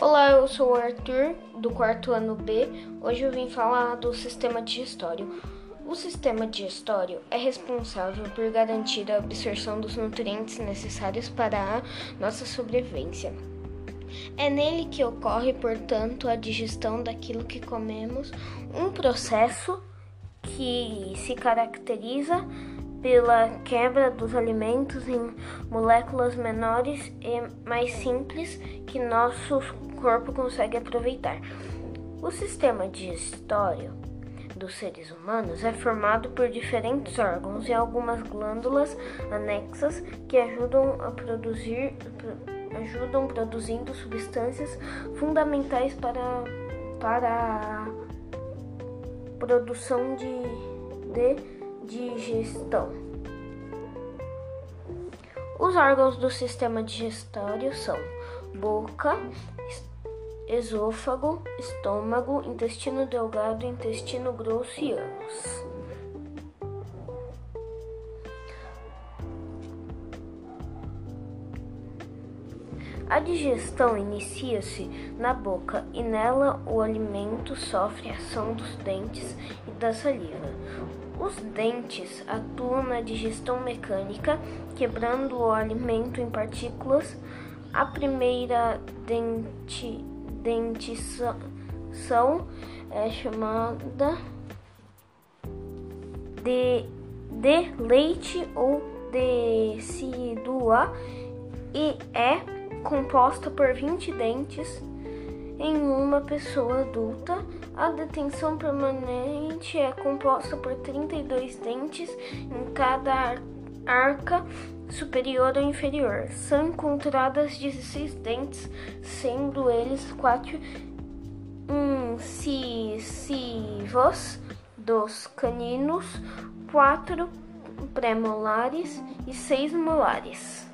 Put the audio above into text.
Olá, eu sou o Arthur, do quarto ano B. Hoje eu vim falar do sistema digestório. O sistema digestório é responsável por garantir a absorção dos nutrientes necessários para a nossa sobrevivência. É nele que ocorre, portanto, a digestão daquilo que comemos, um processo que se caracteriza pela quebra dos alimentos em moléculas menores e mais simples que nosso corpo consegue aproveitar. O sistema digestório dos seres humanos é formado por diferentes órgãos e algumas glândulas anexas que ajudam a produzir ajudam produzindo substâncias fundamentais para, para a produção de, de digestão. Os órgãos do sistema digestório são boca, esôfago, estômago, intestino delgado, intestino grosso e ânus. A digestão inicia-se na boca e nela o alimento sofre a ação dos dentes e da saliva. Os dentes atuam na digestão mecânica, quebrando o alimento em partículas. A primeira denti, dentição é chamada de, de leite ou decidua e é composta por 20 dentes em uma pessoa adulta, a detenção permanente é composta por 32 dentes em cada arca superior ou inferior. São encontradas 16 dentes, sendo eles quatro incisivos dos caninos, quatro premolares e seis molares.